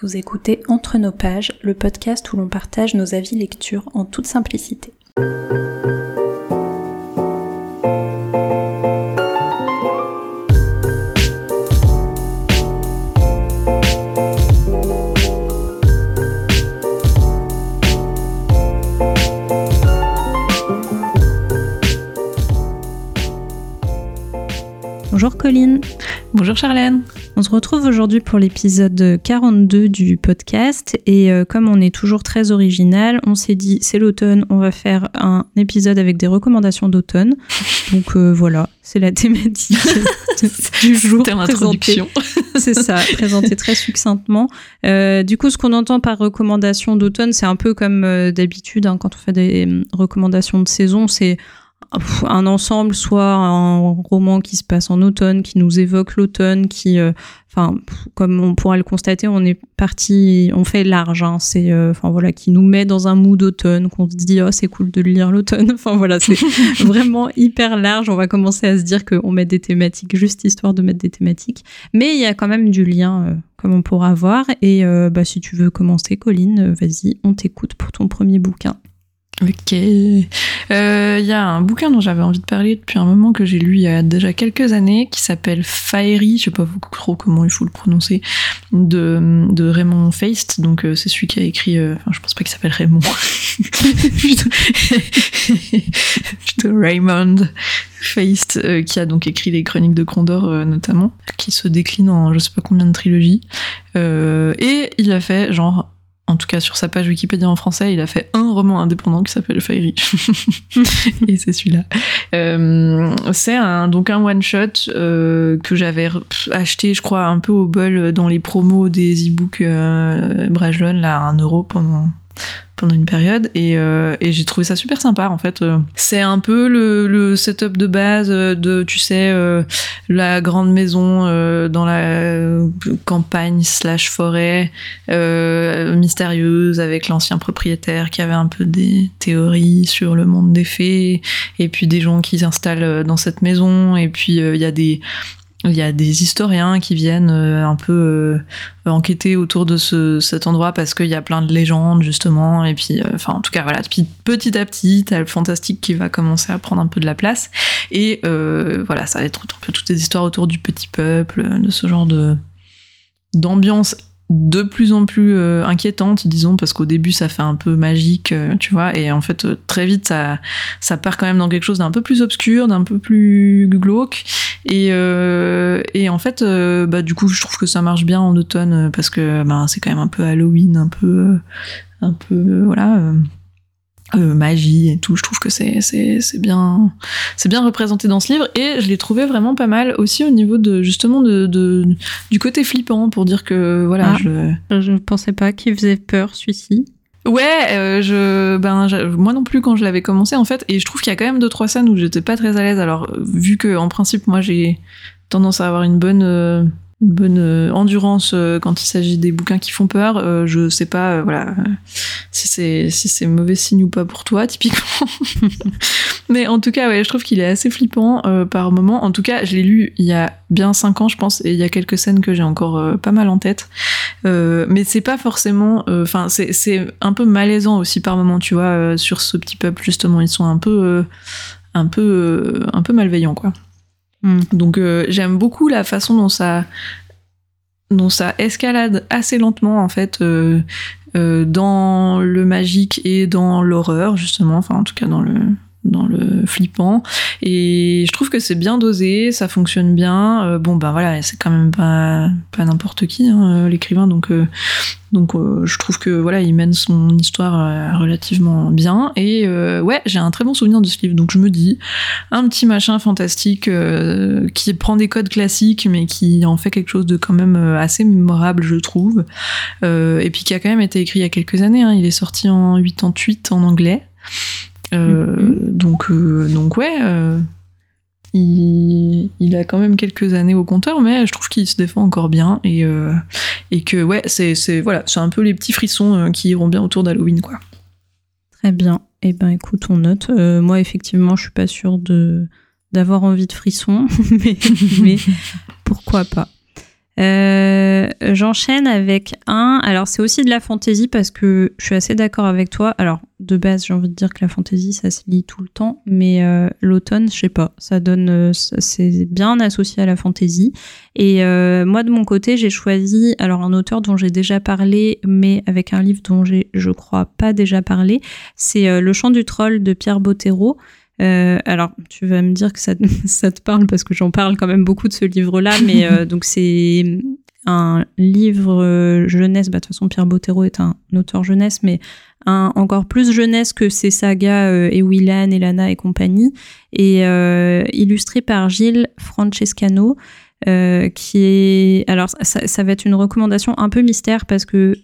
Vous écoutez Entre nos pages, le podcast où l'on partage nos avis lecture en toute simplicité. Bonjour Colline. Bonjour Charlène. On se retrouve aujourd'hui pour l'épisode 42 du podcast et euh, comme on est toujours très original, on s'est dit c'est l'automne, on va faire un épisode avec des recommandations d'automne. Donc euh, voilà, c'est la thématique du jour. c'est ça, présenté très succinctement. Euh, du coup, ce qu'on entend par recommandation d'automne, c'est un peu comme d'habitude hein, quand on fait des recommandations de saison, c'est un ensemble, soit un roman qui se passe en automne, qui nous évoque l'automne, qui, euh, enfin, comme on pourra le constater, on est parti, on fait large, hein, c'est, euh, enfin voilà, qui nous met dans un mood d'automne, qu'on se dit oh c'est cool de lire l'automne, enfin voilà, c'est vraiment hyper large. On va commencer à se dire qu'on met des thématiques juste histoire de mettre des thématiques, mais il y a quand même du lien. Euh, comme on pourra voir. Et bah, si tu veux commencer, Colline, vas-y, on t'écoute pour ton premier bouquin. Ok. Il euh, y a un bouquin dont j'avais envie de parler depuis un moment que j'ai lu il y a déjà quelques années qui s'appelle Fairy, je sais pas trop comment il faut le prononcer, de, de Raymond Feist. Donc euh, c'est celui qui a écrit, euh, enfin je pense pas qu'il s'appelle Raymond, plutôt, Raymond Feist qui a donc écrit les Chroniques de Condor notamment, qui se décline en je sais pas combien de trilogies. et il a fait genre en tout cas sur sa page Wikipédia en français, il a fait un roman indépendant qui s'appelle Fairy. et c'est celui-là. Euh, c'est un, donc un one-shot euh, que j'avais acheté, je crois, un peu au bol dans les promos des e-books euh, là, à 1 euro pendant pendant une période et, euh, et j'ai trouvé ça super sympa en fait. C'est un peu le, setup de base de, tu sais, euh, la grande maison euh, dans la campagne slash forêt mystérieuse avec l'ancien propriétaire qui avait un peu des théories sur le monde des fées et puis des gens qui s'installent dans cette maison et puis il y a des il y a des historiens qui viennent euh, un peu euh, enquêter autour de ce, cet endroit parce qu'il y a plein de légendes justement. Et puis euh, enfin en tout cas voilà. Puis petit à petit t'as le fantastique qui va commencer à prendre un peu de la place. Et voilà ça va être un peu toutes les histoires autour du petit peuple de ce genre de d'ambiance de plus en plus euh, inquiétante, disons, parce qu'au début ça fait un peu magique, euh, tu vois, et en fait euh, très vite ça, ça part quand même dans quelque chose d'un peu plus obscur, d'un peu plus glauque, et, et en fait, bah du coup je trouve que ça marche bien en automne parce que bah, c'est quand même un peu Halloween, un peu, un peu voilà euh, magie et tout. Je trouve que c'est c'est bien c'est bien représenté dans ce livre et je l'ai trouvé vraiment pas mal aussi au niveau de justement de, de du côté flippant pour dire que voilà ah, je je pensais pas qu'il faisait peur celui-ci. Ouais, euh, je ben moi non plus quand je l'avais commencé en fait et je trouve qu'il y a quand même deux trois scènes où j'étais pas très à l'aise. Alors vu que en principe moi j'ai tendance à avoir une bonne euh, une bonne euh, endurance euh, quand il s'agit des bouquins qui font peur. Euh, je sais pas, voilà, si c'est si mauvais signe ou pas pour toi, typiquement. Mais en tout cas, ouais, je trouve qu'il est assez flippant par moment. En tout cas, je l'ai lu il y a bien cinq ans, je pense, et il y a quelques scènes que j'ai encore pas mal en tête. mais c'est pas forcément, enfin, c'est c'est un peu malaisant aussi par moment, tu vois, sur ce petit peuple justement, ils sont un peu un peu un peu malveillants, quoi. Mm. Donc euh, j'aime beaucoup la façon dont ça, escalade assez lentement en fait euh, euh, dans le magique et dans l'horreur justement, enfin en tout cas dans le dans le flippant et je trouve que c'est bien dosé ça fonctionne bien bon ben voilà c'est quand même pas pas n'importe qui hein, l'écrivain donc donc euh, je trouve que voilà, il mène son histoire euh, relativement bien. Et euh, ouais, j'ai un très bon souvenir de ce livre. Donc je me dis, un petit machin fantastique qui prend des codes classiques, mais qui en fait quelque chose de quand même assez mémorable, je trouve. et puis qui a quand même été écrit il y a quelques années. Hein. Il est sorti en 88 en anglais. Mm-hmm. donc, donc ouais, il, a quand même quelques années au compteur, mais je trouve qu'il se défend encore bien et, euh, et que ouais, c'est voilà, c'est un peu les petits frissons euh, qui iront bien autour d'Halloween quoi. Très bien. Et eh ben écoute, on note. Euh, moi effectivement, je suis pas sûre de d'avoir envie de frissons, mais, mais pourquoi pas. Euh, J'enchaîne avec un. Alors, c'est aussi de la fantaisie parce que je suis assez d'accord avec toi. Alors, de base, j'ai envie de dire que la fantaisie, ça se lit tout le temps, mais euh, l'automne, je sais pas, ça donne, euh, c'est bien associé à la fantaisie. Et moi, de mon côté, j'ai choisi alors un auteur dont j'ai déjà parlé, mais avec un livre dont j'ai, je crois, pas déjà parlé. C'est Le Chant du troll de Pierre Bottero. Euh, alors, tu vas me dire que ça, ça te parle parce que j'en parle quand même beaucoup de ce livre-là, mais euh, donc c'est un livre euh, jeunesse. Bah, de toute façon, Pierre Bottero est un auteur jeunesse, mais un, encore plus jeunesse que ses sagas euh, et Willan, Elana et compagnie, et illustré par Gilles Francescano. Qui est alors ça, ça va être une recommandation un peu mystère parce que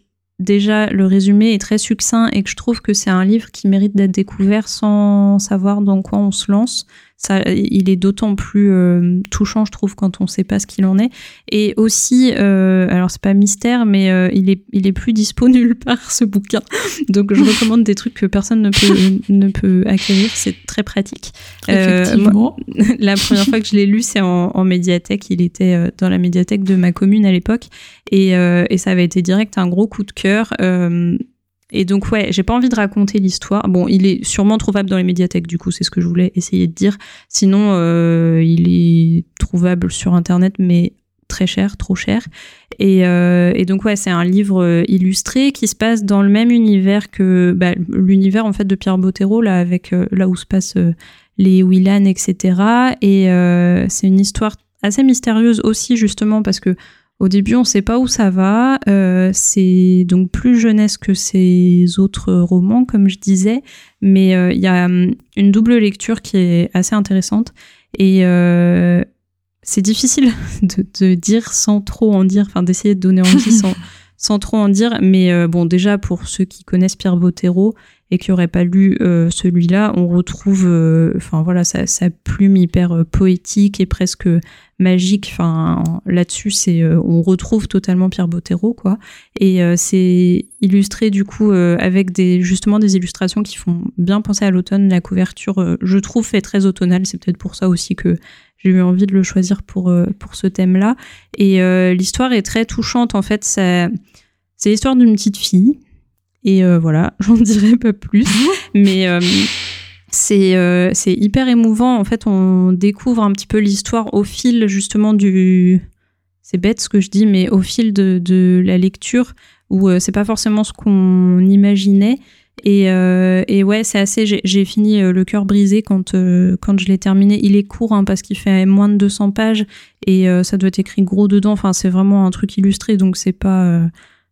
déjà le résumé est très succinct et que je trouve que c'est un livre qui mérite d'être découvert sans savoir dans quoi on se lance. Ça, il est d'autant plus euh, touchant, je trouve, quand on ne sait pas ce qu'il en est. Et aussi, euh, alors c'est pas mystère, mais euh, il est il est plus dispo nulle part ce bouquin. Donc je recommande des trucs que personne ne peut ne peut acquérir. C'est très pratique. Effectivement. moi, la première fois que je l'ai lu, c'est en, en médiathèque. Il était euh, dans la médiathèque de ma commune à l'époque, et, euh, et ça avait été direct un gros coup de cœur. Et donc ouais, j'ai pas envie de raconter l'histoire. Bon, il est sûrement trouvable dans les médiathèques, du coup, c'est ce que je voulais essayer de dire. Sinon, euh, il est trouvable sur internet, mais très cher, trop cher. Et, euh, donc ouais, c'est un livre euh, illustré qui se passe dans le même univers que bah, l'univers en fait de Pierre Bottero là, avec là où se passent les Willan, etc. Et c'est une histoire assez mystérieuse aussi justement parce que au début, on ne sait pas où ça va. Euh, c'est donc plus jeunesse que ces autres romans, comme je disais, mais euh, il y a hum, une double lecture qui est assez intéressante et euh, c'est difficile de, de dire sans trop en dire, enfin d'essayer de donner envie sans, sans trop en dire. Mais bon, déjà pour ceux qui connaissent Pierre Bottero et qui n'auraient pas lu celui-là, on retrouve, enfin voilà, sa, sa plume hyper poétique et presque magique. Enfin là-dessus, c'est, euh, on retrouve totalement Pierre Bottero, quoi. Et euh, c'est illustré du coup euh, avec des justement des illustrations qui font bien penser à l'automne. La couverture, je trouve, fait très automnale. C'est peut-être pour ça aussi que j'ai eu envie de le choisir pour pour ce thème-là. Et euh, l'histoire est très touchante. En fait, ça, c'est l'histoire d'une petite fille. Et euh, voilà, j'en dirai pas plus. Mais euh, c'est euh, hyper émouvant. En fait, on découvre un petit peu l'histoire au fil justement du. C'est bête ce que je dis, mais au fil de, de la lecture, où euh, c'est pas forcément ce qu'on imaginait. Et, euh, et ouais, c'est assez. J'ai fini euh, le cœur brisé quand, euh, quand je l'ai terminé. Il est court hein, parce qu'il fait moins de 200 pages et euh, ça doit être écrit gros dedans. Enfin, c'est vraiment un truc illustré, donc c'est pas.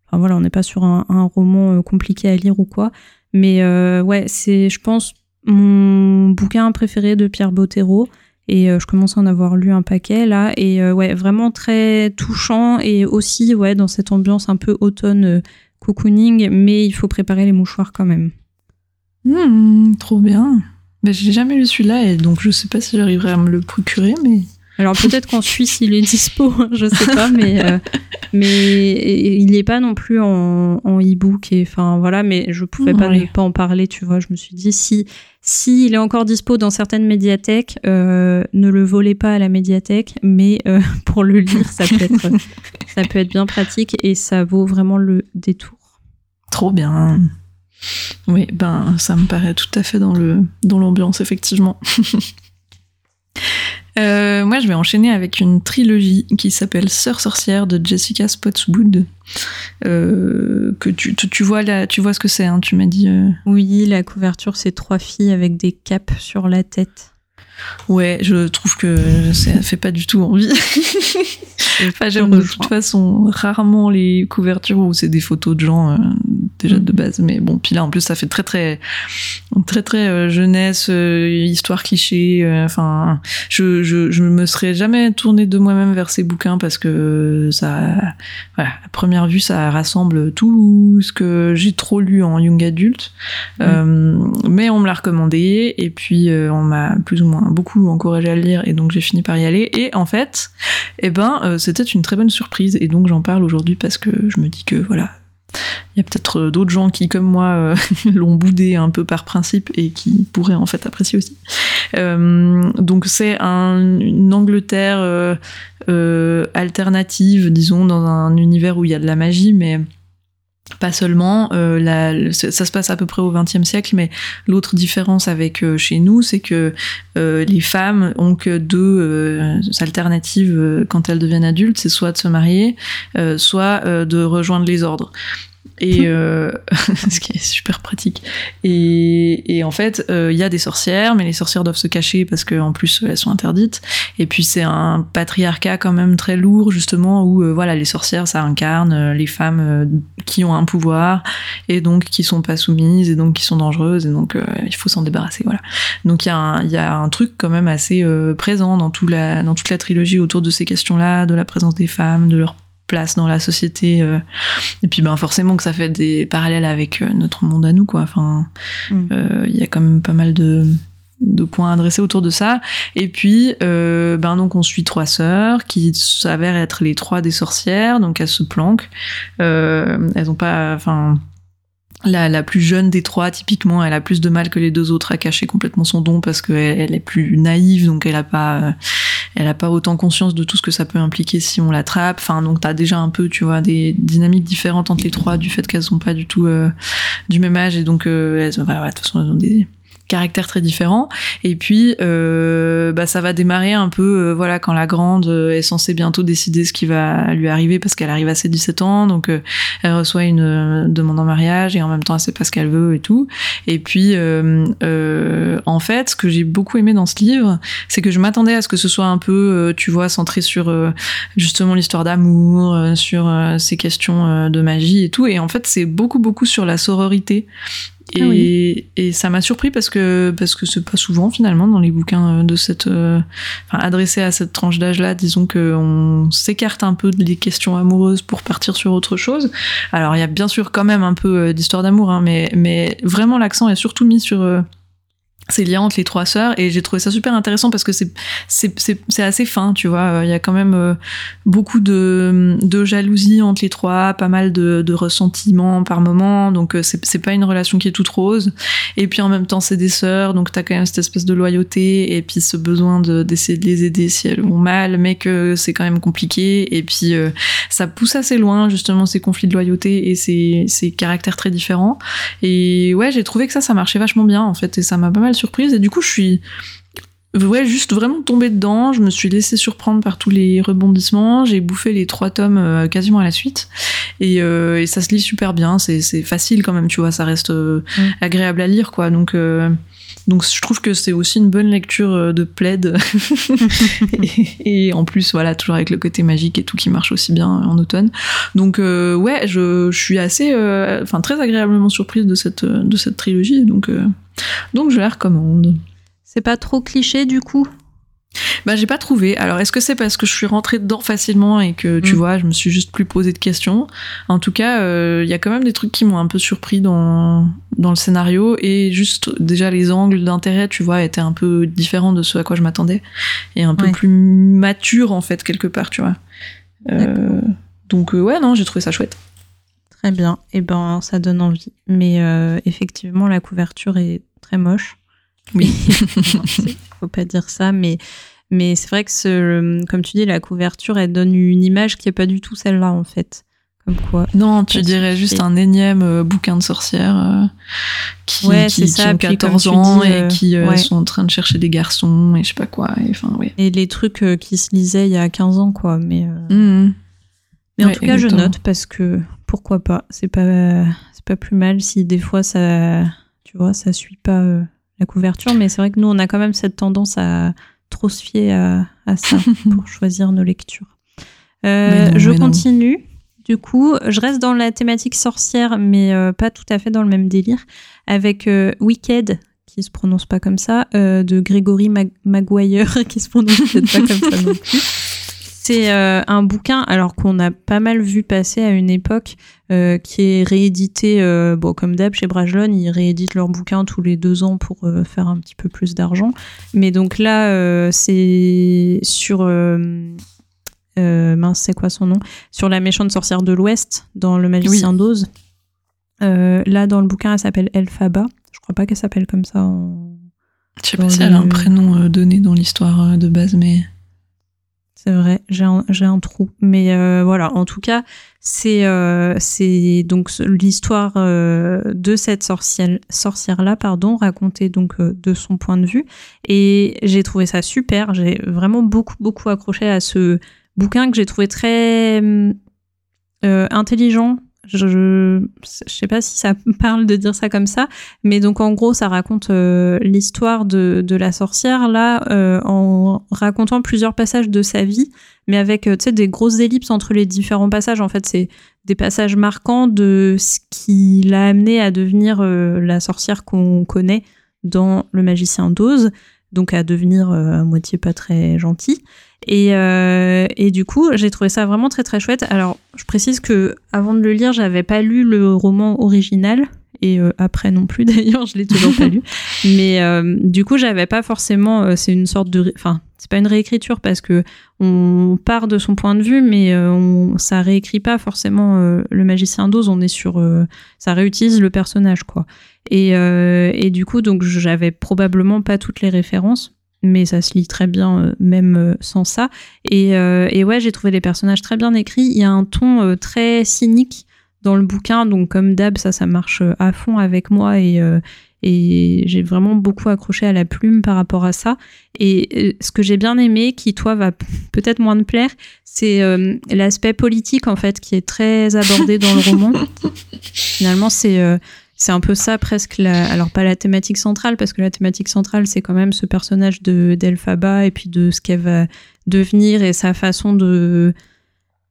Enfin voilà, on n'est pas sur un, un roman compliqué à lire ou quoi. Mais euh, ouais, c'est, je pense, mon bouquin préféré de Pierre Bottero. Et euh, je commence à en avoir lu un paquet là. Et euh, ouais, vraiment très touchant. Et aussi, ouais, dans cette ambiance un peu automne euh, cocooning. Mais il faut préparer les mouchoirs quand même. Hmm, trop bien. Mais j'ai jamais lu celui-là et donc je sais pas si j'arriverai à me le procurer, mais Alors peut-être qu'en Suisse il est dispo, hein, je sais pas, mais euh, mais il n'est pas non plus en, en e-book et enfin voilà, mais je pouvais pas ne pas en parler, tu vois. Je me suis dit si si il est encore dispo dans certaines médiathèques, euh, ne le volez pas à la médiathèque, mais euh, pour le lire ça peut être ça peut être bien pratique et ça vaut vraiment le détour. trop bien. Oui, ben ça me paraît tout à fait dans le dans l'ambiance effectivement. Euh, moi, je vais enchaîner avec une trilogie qui s'appelle Sœur sorcière de Jessica Spotswood. Euh, que tu, tu, tu vois là, tu vois ce que c'est, hein, tu m'as dit. euh, Oui, la couverture c'est trois filles avec des capes sur la tête. Ouais, je trouve que ça fait pas du tout envie. enfin, j'aime de toute façon rarement les couvertures où c'est des photos de gens déjà de base. Mais bon, puis là en plus ça fait très très très très euh, jeunesse, euh, histoire cliché. euh, Enfin, je, je je me serais jamais tournée de moi-même vers ces bouquins parce que ça, voilà, à première vue ça rassemble tout ce que j'ai trop lu en young adulte. Mm. Mais on me l'a recommandé et puis on m'a plus ou moins beaucoup encouragé à le lire et donc j'ai fini par y aller et en fait eh ben c'était une très bonne surprise et donc j'en parle aujourd'hui parce que je me dis que voilà il y a peut-être d'autres gens qui, comme moi, l'ont boudé un peu par principe et qui pourraient en fait apprécier aussi. donc c'est un, une Angleterre alternative, disons, dans un univers où il y a de la magie, mais pas seulement, euh, ça se passe à peu près au XXe siècle, mais l'autre différence avec euh, chez nous, c'est que euh, les femmes ont que deux alternatives quand elles deviennent adultes, c'est soit de se marier, soit de rejoindre les ordres et euh, ce qui est super pratique. Et, et en fait, il euh, y a des sorcières, mais les sorcières doivent se cacher parce qu'en plus elles sont interdites. Et puis c'est un patriarcat quand même très lourd justement où euh, voilà les sorcières ça incarne les femmes qui ont un pouvoir et donc qui sont pas soumises et donc qui sont dangereuses et donc il faut s'en débarrasser voilà. Donc il y il y a un truc quand même assez présent dans tout la dans toute la trilogie autour de ces questions-là, de la présence des femmes, de leur place dans la société euh, et puis ben forcément que ça fait des parallèles avec euh, notre monde à nous quoi. Enfin mm. euh, il y a quand même pas mal de de points adressés autour de ça. Et puis ben donc on suit trois sœurs qui s'avèrent être les trois des sorcières. Donc elles se planquent. Elles ont pas enfin la, la, plus jeune des trois, typiquement, elle a plus de mal que les deux autres à cacher complètement son don parce qu'elle elle est plus naïve, donc elle a pas, elle a pas autant conscience de tout ce que ça peut impliquer si on l'attrape. Enfin, donc t'as déjà un peu, tu vois, des dynamiques différentes entre les trois du fait qu'elles sont pas du tout euh, du même âge et donc euh, de toute façon, elles ont des caractères très différents. Et puis, euh, bah, ça va démarrer un peu, euh, voilà, quand la grande euh, est censée bientôt décider ce qui va lui arriver parce qu'elle arrive à ses 17 ans, donc euh, elle reçoit une demande en mariage et en même temps elle sait pas ce qu'elle veut et tout. Et puis, en fait, ce que j'ai beaucoup aimé dans ce livre, c'est que je m'attendais à ce que ce soit un peu, tu vois, centré sur justement l'histoire d'amour, sur ces questions de magie et tout. Et en fait, c'est beaucoup beaucoup sur la sororité ah et, et, ça m'a surpris parce que parce que c'est pas souvent finalement dans les bouquins de cette euh, enfin, adressés à cette tranche d'âge là disons que on s'écarte un peu des questions amoureuses pour partir sur autre chose. Alors il y a bien sûr quand même un peu euh, d'histoire d'amour hein, mais mais vraiment l'accent est surtout mis sur euh, ces liens entre les trois sœurs et j'ai trouvé ça super intéressant parce que c'est assez fin tu vois. Il y a quand même euh, beaucoup de, de jalousie entre les trois pas mal de, de ressentiments par moment donc euh, c'est pas une relation qui est toute rose. Et puis en même temps c'est des sœurs donc t'as quand même cette espèce de loyauté et puis ce besoin de d'essayer de les aider si elles vont mal mais que c'est quand même compliqué. Et puis euh, ça pousse assez loin justement ces conflits de loyauté et ces ces caractères très différents. Et ouais j'ai trouvé que ça ça marchait vachement bien en fait et ça m'a pas mal surprise et du coup je suis ouais juste vraiment tombée dedans. Je me suis laissée surprendre par tous les rebondissements. J'ai bouffé les trois tomes euh, quasiment à la suite. Et, euh, et, ça se lit super bien. C'est facile quand même tu vois ça reste euh, mm. agréable à lire quoi. Donc donc je trouve que c'est aussi une bonne lecture de plaid. Et, et, en plus voilà toujours avec le côté magique et tout qui marche aussi bien en automne. Donc ouais je, je, suis assez enfin très agréablement surprise de cette de cette trilogie. Donc donc je la recommande. C'est pas trop cliché du coup? Bah, j'ai pas trouvé. Alors, est-ce que c'est parce que je suis rentrée dedans facilement et que, tu mm. vois, je me suis juste plus posé de questions? En tout cas, il euh, y a quand même des trucs qui m'ont un peu surpris dans, dans le scénario et juste déjà les angles d'intérêt, tu vois, étaient un peu différents de ce à quoi je m'attendais et un peu plus mature en fait, quelque part, tu vois. Euh, donc, euh, ouais, non, j'ai trouvé ça chouette. Très bien. Et eh ben, ça donne envie. Mais euh, effectivement, la couverture est très moche. Oui. faut pas dire ça, mais mais c'est vrai que ce, comme tu dis, la couverture, elle donne une image qui est pas du tout celle-là en fait. Comme quoi. Non, tu dirais juste un énième euh, bouquin de sorcière euh, qui, qui, ça. ont 14 ans et qui sont en train de chercher des garçons et je sais pas quoi. Et, enfin, ouais. et les trucs qui se lisaient il y a 15 ans, quoi. Mais, mmh. mais en tout cas, je note parce que pourquoi pas C'est pas c'est pas plus mal si des fois ça tu vois ça suit pas euh, la couverture, mais c'est vrai que nous on a quand même cette tendance à trop se fier à, ça pour choisir nos lectures. Euh, je continue. Du coup, je reste dans la thématique sorcière, mais euh, pas tout à fait dans le même délire, avec Wicked, qui se prononce pas comme ça, de Gregory Maguire, qui se prononce peut-être pas comme ça non plus. C'est euh, un bouquin, alors qu'on a pas mal vu passer à une époque, euh, qui est réédité, euh, bon, comme d'hab chez Brajlon, ils rééditent leurs bouquins tous les deux ans pour faire un petit peu plus d'argent. Mais donc là, c'est sur. mince, c'est quoi son nom? Sur la méchante sorcière de l'Ouest, dans Le Magicien d'Oz. là, dans le bouquin, elle s'appelle Elphaba. Je crois pas qu'elle s'appelle comme ça en... Je sais pas si elle a un prénom donné dans l'histoire de base, mais... C'est vrai, j'ai un, trou. Mais euh, voilà, en tout cas, c'est euh, donc l'histoire euh, de cette sorcière sorcière là, pardon, racontée donc de son point de vue. Et j'ai trouvé ça super. J'ai vraiment beaucoup beaucoup accroché à ce bouquin que j'ai trouvé très intelligent, je, je, sais pas si ça parle de dire ça comme ça, mais donc en gros, ça raconte euh, l'histoire de, la sorcière là, euh, en racontant plusieurs passages de sa vie, mais avec euh, des grosses ellipses entre les différents passages. En fait, c'est des passages marquants de ce qui l'a amené à devenir la sorcière qu'on connaît dans Le Magicien d'Oz, donc à devenir à moitié pas très gentil. Et, euh, et du coup, j'ai trouvé ça vraiment très très chouette. Alors, je précise que avant de le lire, j'avais pas lu le roman original et euh, après non plus d'ailleurs, je l'ai toujours pas lu. Mais euh, du coup, j'avais pas forcément. C'est une sorte de, enfin, c'est pas une réécriture parce que on part de son point de vue, mais on, ça réécrit pas forcément le magicien d'Oz. On est sur, ça réutilise le personnage quoi. Et, et du coup, donc j'avais probablement pas toutes les références, mais ça se lit très bien euh, même euh, sans ça. Et, euh, et ouais, j'ai trouvé les personnages très bien écrits. Il y a un ton très cynique dans le bouquin, donc comme d'hab, ça, ça marche à fond avec moi et, et j'ai vraiment beaucoup accroché à la plume par rapport à ça. Et ce que j'ai bien aimé, qui toi va peut-être moins te plaire, c'est l'aspect politique en fait qui est très abordé dans le roman. Finalement, c'est c'est un peu ça presque la, alors pas la thématique centrale parce que la thématique centrale c'est quand même ce personnage de d'Elphaba et puis de ce qu'elle va devenir et sa façon de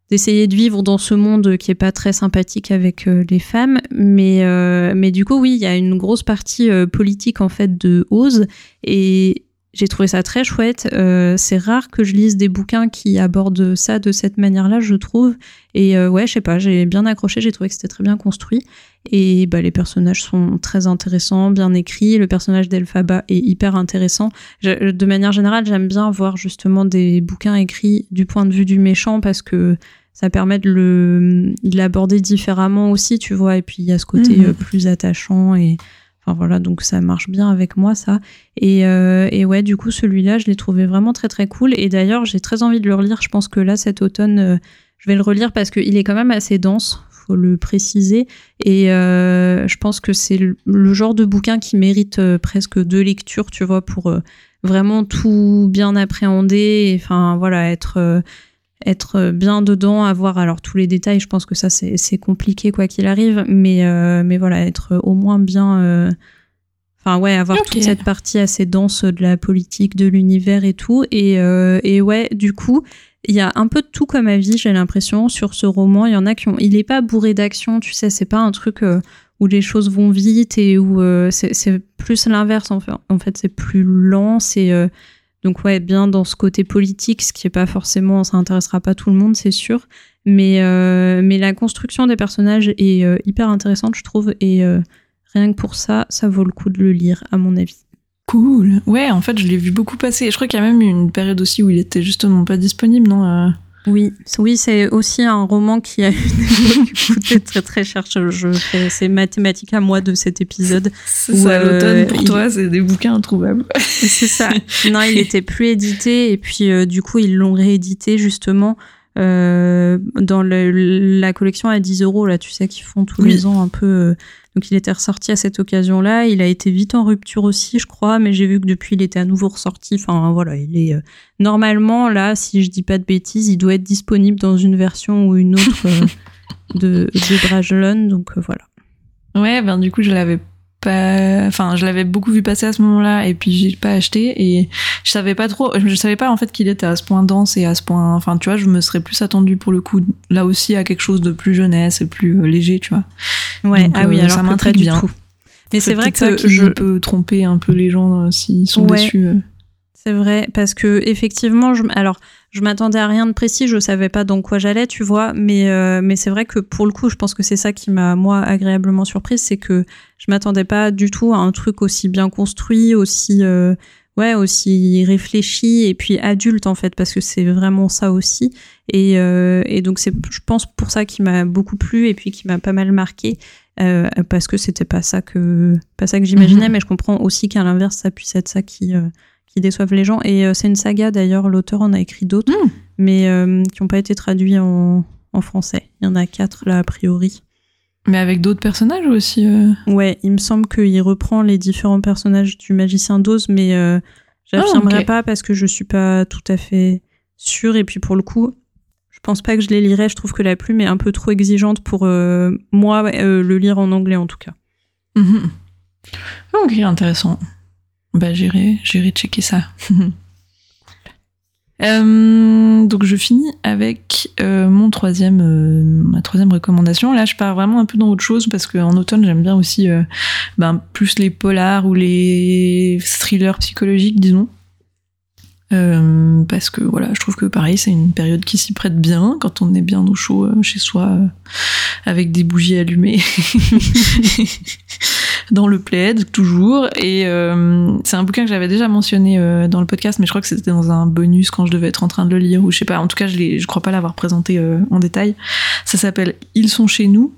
d'essayer de vivre dans ce monde qui est pas très sympathique avec euh, les femmes. Mais euh, mais du coup oui il y a une grosse partie euh, politique en fait de Oz. Et j'ai trouvé ça très chouette. Euh, c'est rare que je lise des bouquins qui abordent ça de cette manière-là, je trouve. Et euh, ouais, je sais pas, j'ai bien accroché, j'ai trouvé que c'était très bien construit. Et bah, les personnages sont très intéressants, bien écrits. Le personnage d'Elphaba est hyper intéressant. de manière générale, j'aime bien voir justement des bouquins écrits du point de vue du méchant parce que ça permet de l'aborder différemment aussi, tu vois. Et puis il y a ce côté mhm. euh, plus attachant et voilà, donc ça marche bien avec moi ça. Et, euh, et ouais, du coup celui-là, je l'ai trouvé vraiment très très cool. Et d'ailleurs, j'ai très envie de le relire. Je pense que là cet automne, euh, je vais le relire parce qu'il est quand même assez dense, faut le préciser. Et euh, je pense que c'est le, genre de bouquin qui mérite presque deux lectures, tu vois, pour vraiment tout bien appréhender. Enfin voilà, être être bien dedans, avoir alors tous les détails, je pense que ça c'est compliqué quoi qu'il arrive, mais, euh, mais voilà, être au moins bien. Euh, enfin ouais, avoir toute cette partie assez dense de la politique, de l'univers et tout. Et, euh, et ouais, du coup, il y a un peu de tout comme avis, j'ai l'impression, sur ce roman. Il y en a qui ont. Il est pas bourré d'action, tu sais, c'est pas un truc où les choses vont vite et où c'est plus l'inverse en fait. En fait, c'est plus lent, c'est donc ouais, bien dans ce côté politique, ce qui est pas forcément, ça intéressera pas tout le monde, c'est sûr. Mais, euh, la construction des personnages est euh, hyper intéressante, je trouve. Et euh, rien que pour ça, ça vaut le coup de le lire, à mon avis. Cool. Ouais, en fait, je l'ai vu beaucoup passer. Je crois qu'il y a même eu une période aussi où il était justement pas disponible, non oui, oui, c'est aussi un roman qui a coûté très très cher. Je, fais c'est mathématique à moi de cet épisode. C'est ça, l'automne pour toi, c'est des bouquins introuvables. C'est ça. Non, il était plus édité et puis euh, du coup ils l'ont réédité justement euh, dans la collection à 10 euros là, tu sais qu'ils font tous les ans un peu. Euh, donc il était ressorti à cette occasion-là. Il a été vite en rupture aussi, je crois, mais j'ai vu que depuis il était à nouveau ressorti. Enfin voilà, il est euh, normalement là, si je dis pas de bêtises, il doit être disponible dans une version ou une autre de, de Brajlon. Donc voilà. Ouais, ben du coup je l'avais enfin je l'avais beaucoup vu passer à ce moment-là et puis j'ai pas acheté et je savais pas trop je savais pas en fait qu'il était à ce point dense et à ce point enfin tu vois je me serais plus attendu pour le coup là aussi à quelque chose de plus jeunesse et plus euh, léger tu vois. Ouais ah oui euh, alors ça m'intrigue bien. tout. Mais c'est vrai que je peux tromper un peu les gens euh, s'ils sont déçus c'est vrai parce que effectivement je alors je m'attendais à rien de précis, je savais pas dans quoi j'allais, tu vois, mais euh, mais c'est vrai que pour le coup, je pense que c'est ça qui m'a moi agréablement surprise, c'est que je m'attendais pas du tout à un truc aussi bien construit, aussi euh, ouais, aussi réfléchi et puis adulte en fait parce que c'est vraiment ça aussi et euh, et donc c'est je pense pour ça qui m'a beaucoup plu et puis qui m'a pas mal marqué. parce que c'était pas ça que pas ça que j'imaginais, Mhm. mais je comprends aussi qu'à l'inverse, ça puisse être ça qui euh, qui déçoive les gens. Et euh, c'est une saga d'ailleurs, l'auteur en a écrit d'autres, Mhm. mais euh, qui n'ont pas été traduits en, en français. Il y en a quatre là a priori. Mais avec d'autres personnages aussi. euh. Ouais, il me semble qu'il reprend les différents personnages du magicien d'Oz, mais euh, j'affirmerai ok. pas parce que je suis pas tout à fait sûre. Et puis pour le coup, je pense pas que je les lirais. Je trouve que la plume est un peu trop exigeante pour euh, moi le lire en anglais en tout cas. Mhm. Ok, intéressant. Bah, j'irai, j'irai checker ça. Euh, donc je finis avec euh, mon troisième, euh, ma troisième recommandation. Là, je pars vraiment un peu dans autre chose parce qu'en automne, j'aime bien aussi ben, plus les polars ou les thrillers psychologiques, disons. Parce que voilà, je trouve que pareil, c'est une période qui s'y prête bien quand on est bien au chaud chez soi, avec des bougies allumées, dans le plaid toujours. Et euh, c'est un bouquin que j'avais déjà mentionné euh, dans le podcast, mais je crois que c'était dans un bonus quand je devais être en train de le lire ou je sais pas. En tout cas, je, je crois pas l'avoir présenté euh, en détail. Ça s'appelle Ils sont chez nous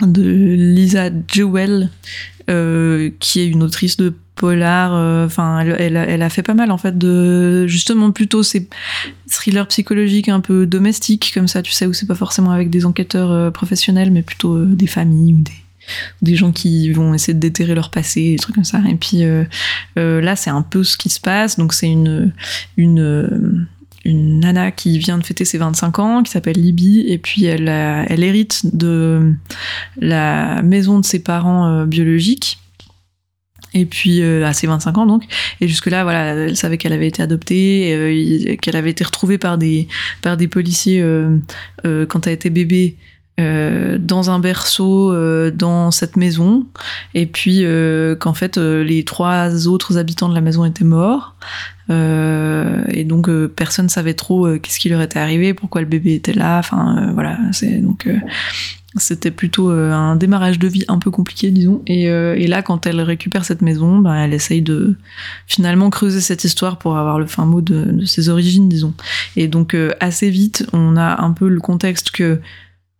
de Lisa Jewell, qui est une autrice de polar. Enfin, elle, elle, a- fait pas mal en fait de justement plutôt ces thrillers psychologiques un peu domestiques comme ça, tu sais, où c'est pas forcément avec des enquêteurs professionnels, mais plutôt des familles ou des des gens qui vont essayer de déterrer leur passé, des trucs comme ça. Et puis euh, euh, là, c'est un peu ce qui se passe. Donc c'est une une euh, une nana qui vient de fêter ses 25 ans, qui s'appelle Libby, et puis elle, elle hérite de la maison de ses parents biologiques. Et puis à ses 25 ans donc, et jusque là voilà, elle savait qu'elle avait été adoptée, qu'elle avait été retrouvée par des par des policiers quand elle était bébé euh, dans un berceau euh, dans cette maison, et puis euh, qu'en fait euh, les trois autres habitants de la maison étaient morts, et donc personne savait trop qu'est-ce qui leur était arrivé, pourquoi le bébé était là, enfin voilà, c'est donc c'était plutôt un démarrage de vie un peu compliqué, disons. Et, euh, et là, quand elle récupère cette maison, ben, elle essaye de finalement creuser cette histoire pour avoir le fin mot de, de ses origines, disons. Et donc, euh, assez vite, on a un peu le contexte que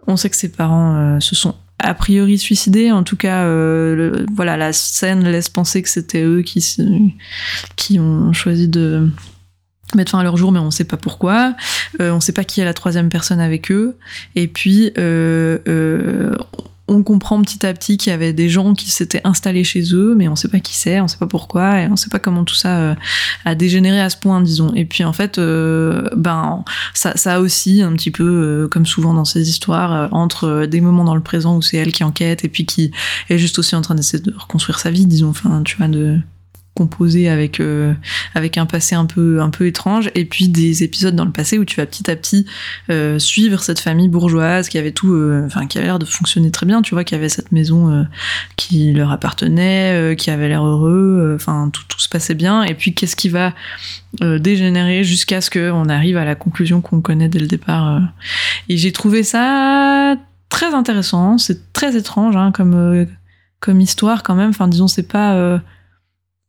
on sait que ses parents euh, se sont a priori suicidés. En tout cas, euh, voilà, la scène laisse penser que c'était eux qui, ont choisi de mettre fin à leur jour, mais on sait pas pourquoi. Euh, on sait pas qui est la troisième personne avec eux. Et puis, on comprend petit à petit qu'il y avait des gens qui s'étaient installés chez eux, mais on sait pas qui c'est, on sait pas pourquoi, et on sait pas comment tout ça euh, a dégénéré à ce point, disons. Et puis en fait, euh, ben ça, aussi un petit peu, euh, comme souvent dans ces histoires, entre des moments dans le présent où c'est elle qui enquête et puis qui est juste aussi en train d'essayer de reconstruire sa vie, disons. Enfin, tu vois, de composer avec euh, avec un passé un peu un peu étrange et puis des épisodes dans le passé où tu vas petit à petit euh, suivre cette famille bourgeoise qui avait tout euh, enfin qui avait l'air de fonctionner très bien tu vois qui avait cette maison qui leur appartenait qui avait l'air heureux enfin tout tout se passait bien et puis qu'est-ce qui va dégénérer jusqu'à ce que on arrive à la conclusion qu'on connaît dès le départ et j'ai trouvé ça très intéressant c'est très étrange hein, comme comme histoire quand même enfin disons c'est pas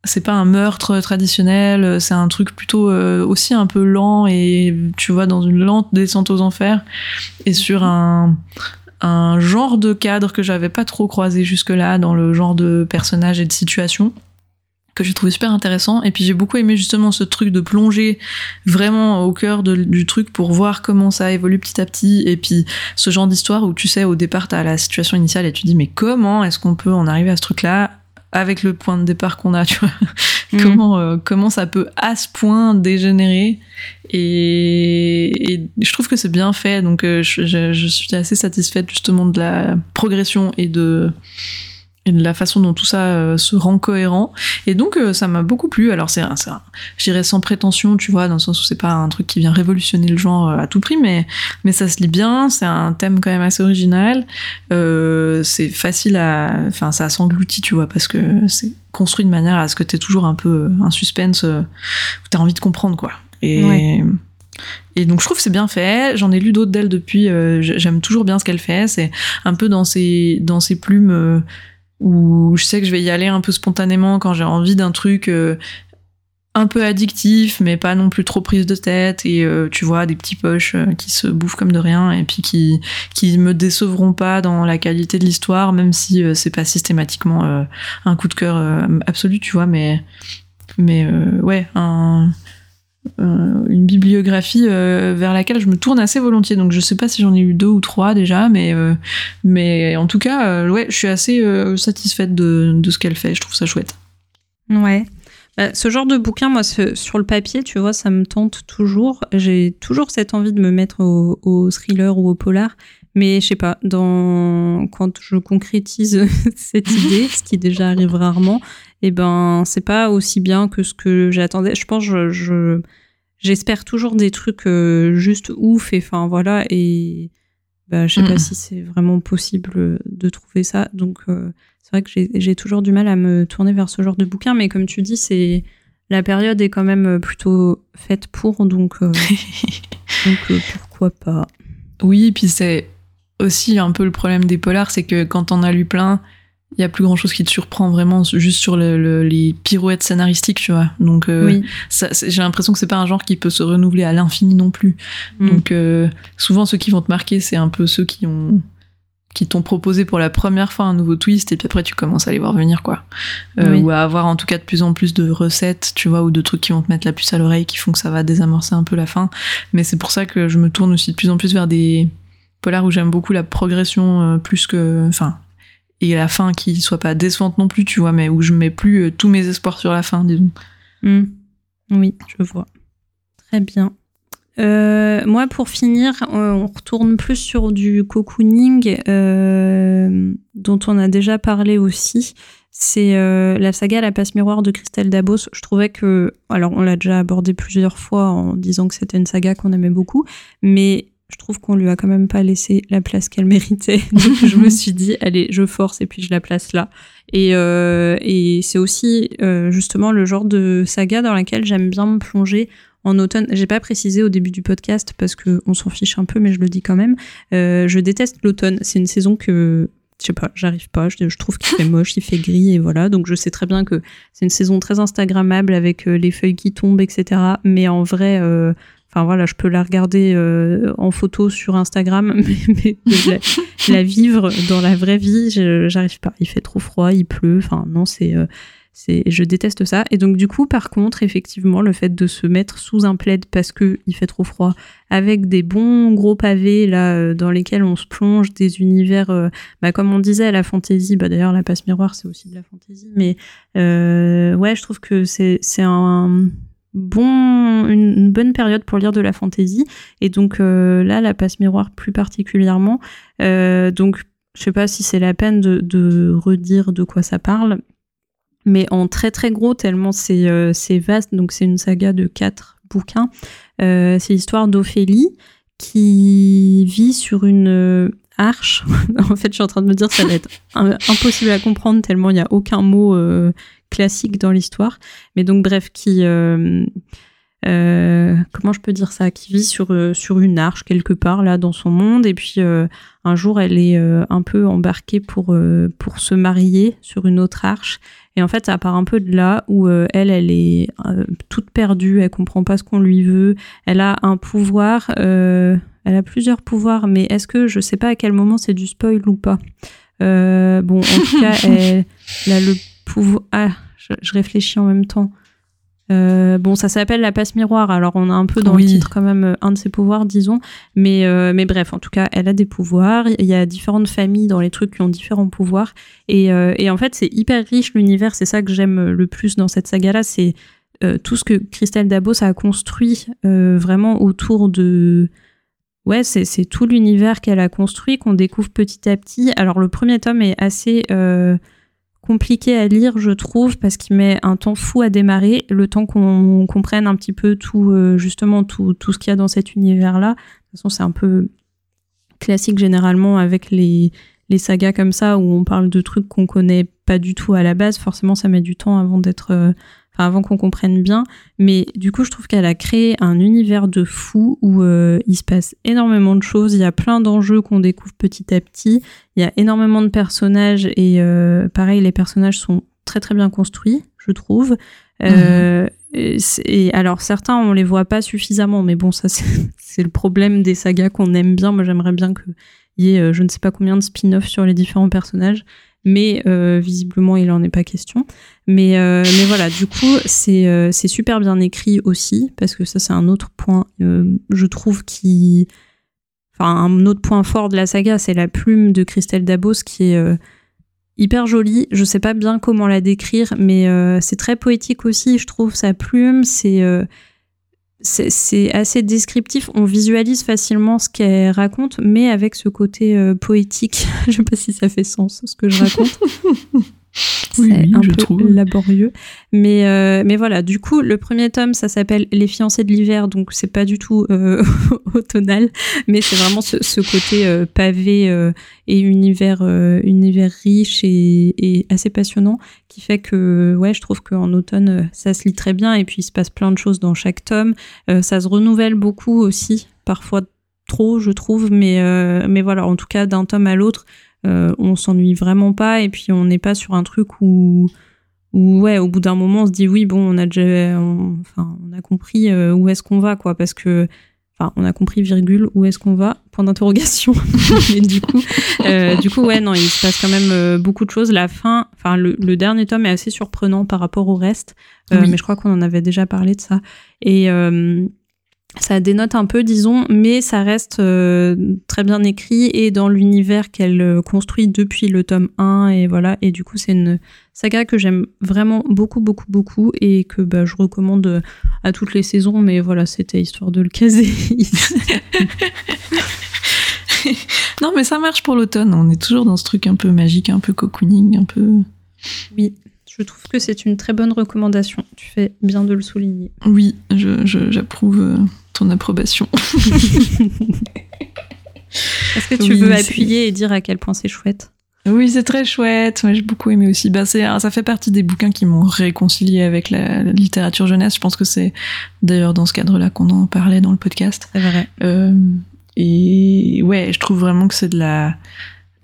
c'est pas un meurtre traditionnel, c'est un truc plutôt euh, aussi un peu lent et tu vois dans une lente descente aux enfers et sur un genre de cadre que j'avais pas trop croisé jusque-là dans le genre de personnage et de situation que j'ai trouvé super intéressant. Et puis j'ai beaucoup aimé justement ce truc de plonger vraiment au cœur du truc pour voir comment ça évolue petit à petit. Et puis ce genre d'histoire où tu sais au départ t'as la situation initiale et tu dis mais comment est-ce qu'on peut en arriver à ce truc là avec le point de départ qu'on a tu vois. Mhm. comment euh, comment ça peut à ce point dégénérer. Et, et je trouve que c'est bien fait. Donc euh, je, je- je suis assez satisfaite justement de la progression et de la façon dont tout ça euh, se rend cohérent. Et donc euh, ça m'a beaucoup plu. Alors c'est un- un- je dirais sans prétention tu vois dans le sens où c'est pas un truc qui vient révolutionner le genre euh, à tout prix mais mais ça se lit bien. C'est un thème quand même assez original. Euh, c'est facile à enfin ça s'engloutit tu vois parce que c'est construit de manière à ce que t'aies toujours un peu un suspense où t'as envie de comprendre quoi. Et Ouais. et donc je trouve que c'est bien fait. J'en ai lu d'autres d'elle depuis j'aime toujours bien ce qu'elle fait. C'est un peu dans ses dans ses plumes où je sais que je vais y aller un peu spontanément quand j'ai envie d'un truc euh, un peu addictif, mais pas non plus trop prise de tête. Et euh, tu vois, des petits poches euh, qui se bouffent comme de rien et puis qui, qui me décevront pas dans la qualité de l'histoire, même si c'est pas systématiquement un coup de cœur absolu, tu vois. Mais, mais ouais, un, une bibliographie vers laquelle je me tourne assez volontiers. Donc je sais pas si j'en ai eu deux ou trois déjà, mais, mais en tout cas, ouais, je suis assez satisfaite de, de ce qu'elle fait. Je trouve ça chouette. Ouais. Bah, ce genre de bouquin, moi, sur le papier, tu vois, ça me tente toujours. J'ai toujours cette envie de me mettre au, thriller ou au polar. Mais je sais pas, quand je concrétise cette idée, ce qui déjà arrive rarement, eh ben, c'est pas aussi bien que ce que j'attendais. Je pense, je, j'espère toujours des trucs euh, juste ouf et enfin voilà. Et bah, je sais pas mm. si c'est vraiment possible de trouver ça. Donc, euh, c'est vrai que j'ai toujours du mal à me tourner vers ce genre de bouquin, mais comme tu dis, c'est la période est quand même euh, plutôt faite pour, donc, euh, donc euh, pourquoi pas. Oui, puis c'est aussi un peu le problème des polars, c'est que quand on a lu plein, il y a plus grand chose qui te surprend vraiment juste sur les pirouettes scénaristiques, tu vois. Donc, j'ai l'impression que c'est pas un genre qui peut se renouveler à l'infini non plus. Mm. Donc, souvent, ceux qui vont te marquer, c'est un peu ceux qui ont qui t'ont proposé pour la première fois un nouveau twist et puis après tu commences à les voir venir quoi euh, ou à avoir en tout cas de plus en plus de recettes tu vois ou de trucs qui vont te mettre la puce à l'oreille qui font que ça va désamorcer un peu la fin mais c'est pour ça que je me tourne aussi de plus en plus vers des polars où j'aime beaucoup la progression euh, plus que enfin et la fin qui soit pas décevante non plus tu vois mais où je mets plus euh, tous mes espoirs sur la fin disons mmh. oui je vois très bien euh, moi, pour finir, on retourne plus sur du cocooning euh, dont on a déjà parlé aussi. C'est euh, la saga La passe miroir de Christelle Dabos. Je trouvais que, alors on l'a déjà abordé plusieurs fois en disant que c'était une saga qu'on aimait beaucoup, mais je trouve qu'on lui a quand même pas laissé la place qu'elle méritait. Donc je me suis dit, allez, je force et puis je la place là. Et, euh, c'est aussi euh, justement le genre de saga dans laquelle j'aime bien me plonger en automne. J'ai pas précisé au début du podcast parce que on s'en fiche un peu, mais je le dis quand même. Euh, je déteste l'automne. C'est une saison que je sais pas, j'arrive pas. Je, trouve qu'il fait moche, il fait gris et voilà. Donc je sais très bien que c'est une saison très instagrammable avec les feuilles qui tombent, etc. Mais en vrai, enfin voilà, je peux la regarder en photo sur Instagram, mais, la, vivre dans la vraie vie, j'arrive pas. Il fait trop froid, il pleut. Enfin non, c'est c'est, je déteste ça. Et donc, du coup, par contre, effectivement, le fait de se mettre sous un plaid parce que il fait trop froid, avec des bons gros pavés là euh, dans lesquels on se plonge, des univers, euh, bah, comme on disait, la fantaisie. Bah, d'ailleurs, la passe miroir, c'est aussi de la fantaisie. Mais euh, ouais, je trouve que c'est un bon, une, bonne période pour lire de la fantaisie. Et donc là, la passe miroir plus particulièrement. donc, je sais pas si c'est la peine de, redire de quoi ça parle mais en très très gros, tellement c'est euh, vaste. Donc c'est une saga de quatre bouquins. Euh, c'est l'histoire d'Ophélie qui vit sur une euh, arche. en fait, je suis en train de me dire ça va être impossible à comprendre tellement il n'y a aucun mot euh, classique dans l'histoire. Mais donc bref, qui euh, comment je peux dire ça, qui vit sur, euh, sur une arche quelque part là dans son monde. Et puis euh, un jour elle est un peu embarquée pour, pour se marier sur une autre arche. Et en fait ça part un peu de là où elle elle est toute perdue, elle comprend pas ce qu'on lui veut, elle a un pouvoir, elle a plusieurs pouvoirs. Mais est-ce que je sais pas à quel moment c'est du spoil ou pas? Bon en tout cas elle, a le pouvoir ah je réfléchis en même temps euh, bon, ça s'appelle la passe miroir, alors on a un peu dans le titre quand même euh, un de ses pouvoirs, disons. Mais, euh, mais bref, en tout cas, elle a des pouvoirs. Il y a différentes familles dans les trucs qui ont différents pouvoirs. Et, et en fait, c'est hyper riche l'univers. C'est ça que j'aime le plus dans cette saga-là. C'est tout ce que Christelle Dabos a construit vraiment autour de. Ouais, c'est tout l'univers qu'elle a construit, qu'on découvre petit à petit. Alors, le premier tome est assez compliqué à lire, je trouve, parce qu'il met un temps fou à démarrer, le temps qu'on comprenne un petit peu tout, euh, justement, tout, tout ce qu'il y a dans cet univers-là. De toute façon, c'est un peu classique généralement avec les, les sagas comme ça où on parle de trucs qu'on connaît pas du tout à la base. Forcément, ça met du temps avant d'être euh, avant qu'on comprenne bien. Mais du coup, je trouve qu'elle a créé un univers de fou où euh, il se passe énormément de choses. Il y a plein d'enjeux qu'on découvre petit à petit. Il y a énormément de personnages et euh, pareil, les personnages sont très très bien construits, je trouve. Euh, mhm. et, et alors certains on les voit pas suffisamment, mais bon ça c'est le problème des sagas qu'on aime bien. Moi j'aimerais bien qu'il y ait je ne sais pas combien de spin-off sur les différents personnages, mais euh, visiblement il en est pas question. Mais euh, mais voilà du coup c'est euh, super bien écrit aussi parce que ça c'est un autre point euh, je trouve qui enfin un autre point fort de la saga c'est la plume de Christelle Dabos qui est hyper jolie. Je sais pas bien comment la décrire, mais c'est très poétique aussi. Je trouve sa plume, c'est c'est assez descriptif. On visualise facilement ce qu'elle raconte, mais avec ce côté euh, poétique. je sais pas si ça fait sens ce que je raconte. Oui, c'est oui, un je peu trouve. laborieux. Mais, euh, mais voilà, du coup, le premier tome, ça s'appelle Les fiancés de l'hiver, donc c'est pas du tout euh, automnal, mais c'est vraiment ce, ce côté euh, pavé euh, et univers, univers riche et, et assez passionnant qui fait que, ouais, je trouve qu'en automne, ça se lit très bien et puis il se passe plein de choses dans chaque tome. Ça se renouvelle beaucoup aussi, parfois trop, je trouve, mais, mais voilà, en tout cas, d'un tome à l'autre, euh, on s'ennuie vraiment pas et puis on n'est pas sur un truc où, où ouais, au bout d'un moment, on se dit oui, bon, on a déjà, on, enfin, on a compris euh, où est-ce qu'on va, quoi, parce que, enfin, on a compris virgule où est-ce qu'on va, point d'interrogation. Mais du coup, euh, du coup, ouais, non, il se passe quand même beaucoup de choses. La fin, enfin, le, le dernier tome est assez surprenant par rapport au reste, Oui. mais je crois qu'on en avait déjà parlé de ça. Et ça dénote un peu, disons, mais ça reste euh, très bien écrit et dans l'univers qu'elle euh, construit depuis le tome 1 et voilà. Et du coup, c'est une saga que j'aime vraiment beaucoup, beaucoup, beaucoup et que bah, je recommande euh, à toutes les saisons. Mais voilà, c'était histoire de le caser. Non, mais ça marche pour l'automne. On est toujours dans ce truc un peu magique, un peu cocooning, un peu. oui, je trouve que c'est une très bonne recommandation. Tu fais bien de le souligner. Oui, je- je- j'approuve ton approbation. Est-ce que tu Oui, veux appuyer et dire à quel point c'est chouette? Oui, c'est très chouette. Moi, j'ai beaucoup aimé aussi. C'est, ça fait partie des bouquins qui m'ont réconcilié avec la, la littérature jeunesse. Je pense que c'est d'ailleurs dans ce cadre-là qu'on en parlait dans le podcast. C'est vrai. Euh, et ouais, je trouve vraiment que c'est de la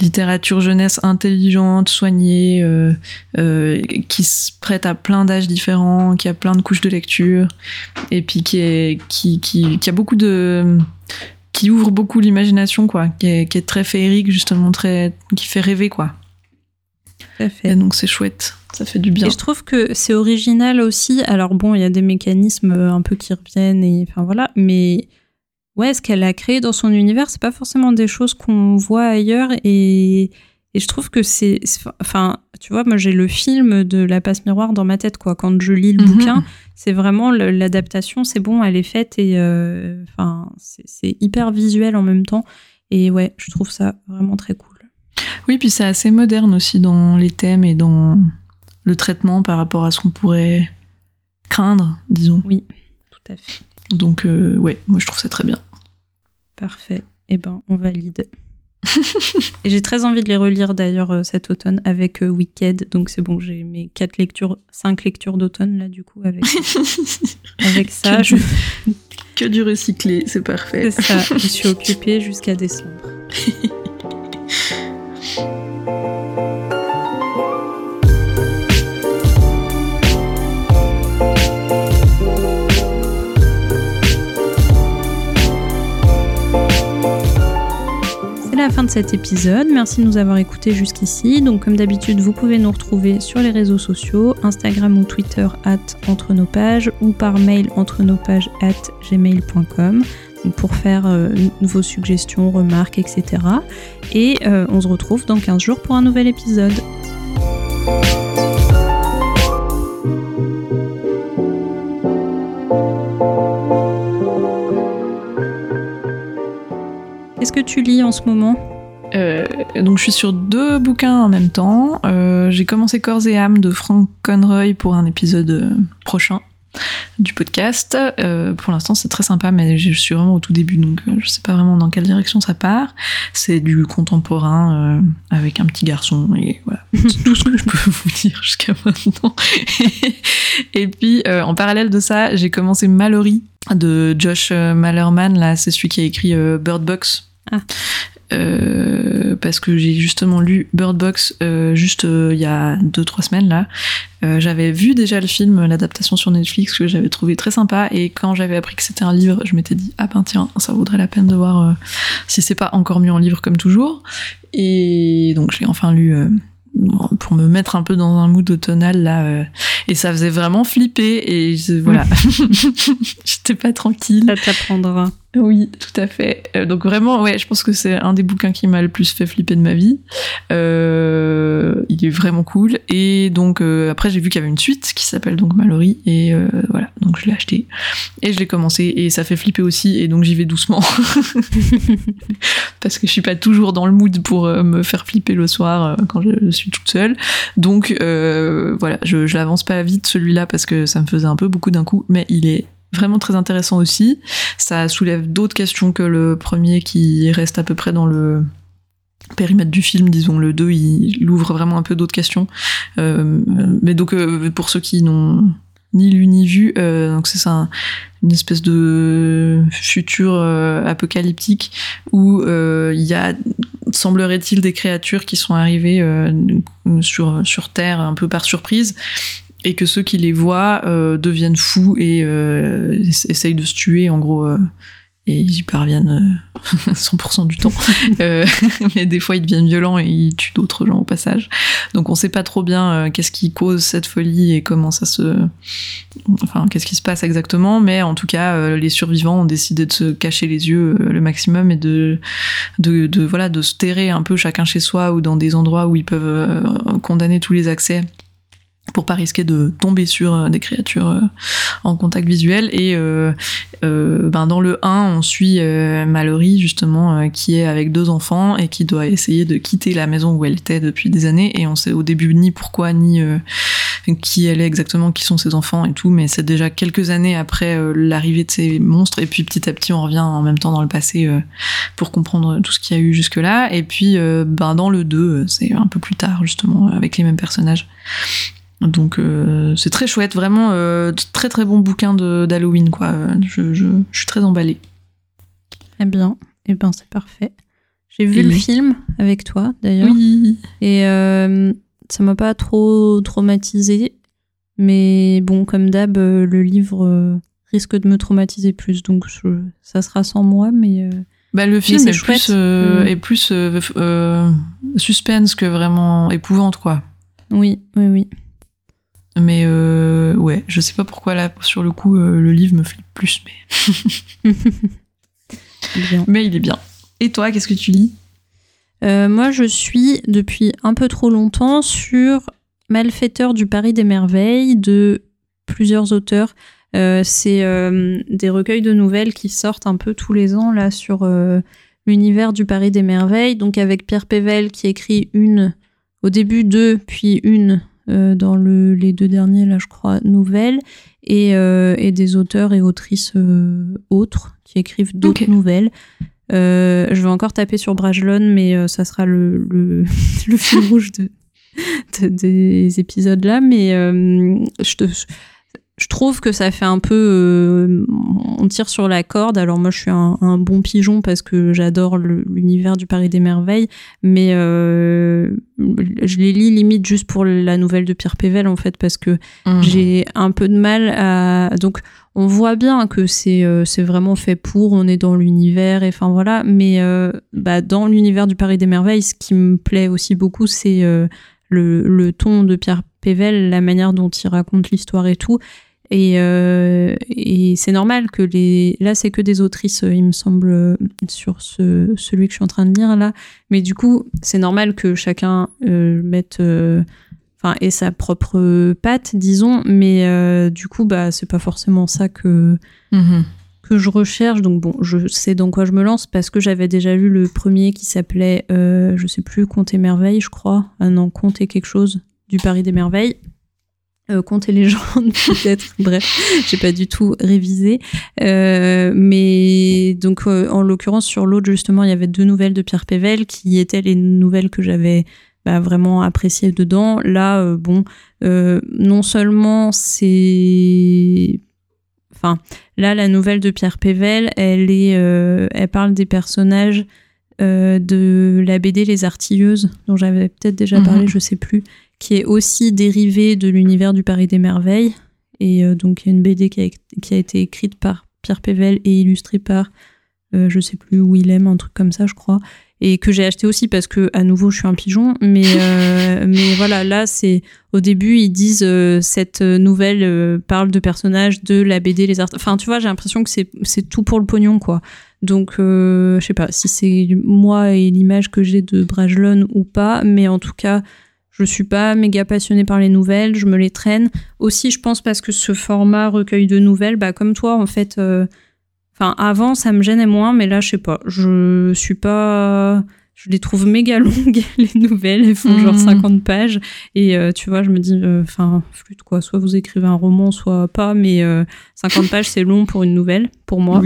littérature jeunesse intelligente, soignée, euh, euh, qui se prête à plein d'âges différents, qui a plein de couches de lecture, et puis qui, est, qui, qui, qui a beaucoup de qui ouvre beaucoup l'imagination quoi qui est, qui est très féerique justement très qui fait rêver quoi Tout à fait. et donc c'est chouette ça fait du bien Et je trouve que c'est original aussi. Alors bon, il y a des mécanismes euh, un peu qui reviennent et enfin voilà, mais ouais, ce qu'elle a créé dans son univers, c'est pas forcément des choses qu'on voit ailleurs et et je trouve que c'est enfin, tu vois, moi j'ai le film de La passe miroir dans ma tête quoi. Quand je lis le Mhm. bouquin, c'est vraiment l'adaptation, c'est bon, elle est faite et euh, enfin, c'est c'est hyper visuel en même temps et ouais, je trouve ça vraiment très cool. oui puis c'est assez moderne aussi dans les thèmes et dans le traitement par rapport à ce qu'on pourrait craindre disons Tout à fait. donc euh, ouais moi je trouve ça très bien Parfait. Eh ben, on valide. Et j'ai très envie de les relire d'ailleurs euh, cet automne avec euh, Wicked. Donc c'est bon, j'ai mes quatre lectures, cinq lectures d'automne là du coup avec, avec ça. Que Je, du- que du recyclé c'est parfait c'est ça. Je suis occupée jusqu'à décembre. La fin de cet épisode. Merci de nous avoir écoutés jusqu'ici. Donc, comme d'habitude, vous pouvez nous retrouver sur les réseaux sociaux, Instagram ou Twitter, at entre nos pages, ou par mail entre nos pages at gmail.com pour faire euh, vos suggestions, remarques, etc. Et euh, on se retrouve dans 15 jours pour un nouvel épisode. Qu'est-ce que tu lis en ce moment Euh, donc je suis sur deux bouquins en même temps. Euh, j'ai commencé Corps et âme de Frank Conroy pour un épisode euh, prochain du podcast. Euh, pour l'instant c'est très sympa, mais je suis vraiment au tout début, donc je sais pas vraiment dans quelle direction ça part. C'est du contemporain avec un petit garçon et voilà, c'est tout ce que je peux vous dire jusqu'à maintenant. et puis en parallèle de ça, j'ai commencé Mallory de Josh Malerman. Là, c'est celui qui a écrit Bird Box. Ah. euh, parce que j'ai justement lu Bird Box euh, juste il y a deux trois semaines là. j'avais vu déjà le film, l'adaptation sur Netflix que j'avais trouvé très sympa et quand j'avais appris que c'était un livre, je m'étais dit ah ben tiens ça vaudrait la peine de voir si c'est pas encore mieux en livre comme toujours. Et donc j'ai enfin lu pour me mettre un peu dans un mood automnal là euh, et ça faisait vraiment flipper et voilà j'étais pas tranquille ça t'apprendra oui, tout à fait. Euh, donc vraiment, ouais, je pense que c'est un des bouquins qui m'a le plus fait flipper de ma vie. Euh, il est vraiment cool. Et donc euh, après, j'ai vu qu'il y avait une suite qui s'appelle donc Mallory. Et voilà, donc je l'ai acheté et je l'ai commencé et ça fait flipper aussi. Et donc j'y vais doucement parce que je suis pas toujours dans le mood pour me faire flipper le soir quand je suis toute seule. Donc voilà, je, je l'avance pas vite celui-là parce que ça me faisait un peu beaucoup d'un coup, mais il est vraiment très intéressant aussi. Ça soulève d'autres questions que le premier qui reste à peu près dans le périmètre du film, disons le 2, il, ouvre vraiment un peu d'autres questions. Euh, mais donc euh, pour ceux qui n'ont ni lu ni vu, euh, c'est ça une espèce de futur apocalyptique où il y a semblerait-il des créatures qui sont arrivées sur sur Terre un peu par surprise et que ceux qui les voient euh, deviennent fous et euh, essayent de se tuer en gros euh, et ils y parviennent 100% du temps. Mais des fois ils deviennent violents et ils tuent d'autres gens au passage. Donc on sait pas trop bien qu'est-ce qui cause cette folie et comment ça se enfin qu'est-ce qui se passe exactement. Mais en tout cas les survivants ont décidé de se cacher les yeux le maximum et de, de, de voilà de se terrer un peu chacun chez soi ou dans des endroits où ils peuvent condamner tous les accès pour pas risquer de tomber sur euh, des créatures euh, en contact visuel. Et euh, ben dans le 1 on suit Mallory justement qui est avec deux enfants et qui doit essayer de quitter la maison où elle était depuis des années. Et on sait au début ni pourquoi ni qui elle est exactement qui sont ses enfants et tout. Mais c'est déjà quelques années après l'arrivée de ces monstres. Et puis petit à petit on revient en même temps dans le passé pour comprendre tout ce qu'il y a eu jusque là et puis ben dans le 2 c'est un peu plus tard justement avec les mêmes personnages donc euh, c'est très chouette, vraiment euh, très très bon bouquin d'Halloween quoi. Je, je, je, suis très emballée. Très bien, et eh ben c'est parfait. J'ai vu le film avec toi d'ailleurs. Oui. Et euh, ça m'a pas trop traumatisé, mais bon comme d'hab le livre risque de me traumatiser plus, donc ça sera sans moi, mais. Bah, le film est, plus, est plus suspense que vraiment épouvante quoi. Oui, oui, oui. Mais euh, ouais, je sais pas pourquoi là, sur le coup, euh, le livre me flippe plus, mais. mais il est bien. Et toi, qu'est-ce que tu lis? Euh, Moi, je suis depuis un peu trop longtemps sur Malfaiteur du Paris des Merveilles de plusieurs auteurs. c'est des recueils de nouvelles qui sortent un peu tous les ans là sur l'univers du Paris des Merveilles. Donc avec Pierre Pével qui écrit une, au début deux, puis une dans le, les deux derniers, là, je crois, nouvelles, et, euh, et des auteurs et autrices euh, autres qui écrivent d'autres nouvelles. je vais encore taper sur Brajlon, mais ça sera le, le, le fil rouge de, des épisodes là. Mais je te je trouve que ça fait un peu euh, on tire sur la corde. Alors moi je suis un, bon pigeon parce que j'adore l'univers du Paris des merveilles mais euh, je les lis limite juste pour la nouvelle de Pierre Pével en fait parce que mmh. j'ai un peu de mal à donc on voit bien que c'est euh, vraiment fait pour on est dans l'univers et enfin voilà. Mais bah, dans l'univers du Paris des merveilles ce qui me plaît aussi beaucoup c'est le, le ton de Pierre Pével la manière dont il raconte l'histoire et tout et, euh, et c'est normal que les. Là, c'est que des autrices, il me semble, sur ce, celui que je suis en train de lire là. Mais du coup, c'est normal que chacun euh, mette. Euh, enfin, ait sa propre patte, disons. Mais euh, du coup, bah, c'est pas forcément ça que. Mm-hmm. que je recherche donc bon je sais dans quoi je me lance parce que j'avais déjà lu le premier qui s'appelait je sais plus Conte et merveille je crois ah non Conte et quelque chose du Paris des merveilles euh, contes et légendes peut-être bref j'ai pas du tout révisé. Euh, mais donc euh, en l'occurrence sur l'autre justement il y avait deux nouvelles de Pierre Pével qui étaient les nouvelles que j'avais bah, vraiment appréciées dedans. Là euh, bon non seulement c'est enfin là la nouvelle de Pierre Pével elle est elle parle des personnages de la BD Les Artilleuses, dont j'avais peut-être déjà parlé, je sais plus, qui est aussi dérivée de l'univers du Paris des Merveilles. Et donc, il y a une BD qui a, qui a été écrite par Pierre Pével et illustrée par, je sais plus, Willem, un truc comme ça, je crois. Et que j'ai acheté aussi parce que à nouveau je suis un pigeon. Mais euh, mais voilà là c'est au début ils disent euh, cette nouvelle euh, parle de personnages de la BD les arts enfin tu vois j'ai l'impression que c'est tout pour le pognon quoi. Donc je sais pas si c'est moi et l'image que j'ai de Brajlon ou pas mais en tout cas je suis pas méga passionnée par les nouvelles, je me les traîne. Aussi, je pense parce que ce format recueil de nouvelles, bah comme toi, en fait, Enfin, avant, ça me gênait moins, mais là, je sais pas. Je suis pas. Je les trouve méga longues, les nouvelles. Elles font genre 50 mhm. pages. Et euh, tu vois, je me dis, euh, enfin, flûte quoi. Soit vous écrivez un roman, soit pas. Mais 50 euh, pages, c'est long pour une nouvelle, pour moi.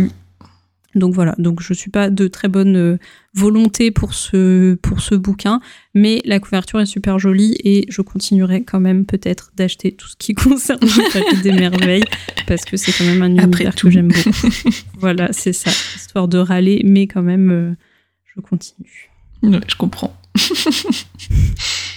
Donc voilà, donc je suis pas de très bonne euh, volonté pour ce, pour ce bouquin, mais la couverture est super jolie et je continuerai quand même peut-être d'acheter tout ce qui concerne le des merveilles parce que c'est quand même un univers que j'aime beaucoup. voilà, c'est ça, histoire de râler, mais quand même, euh, je continue. Ouais, je comprends.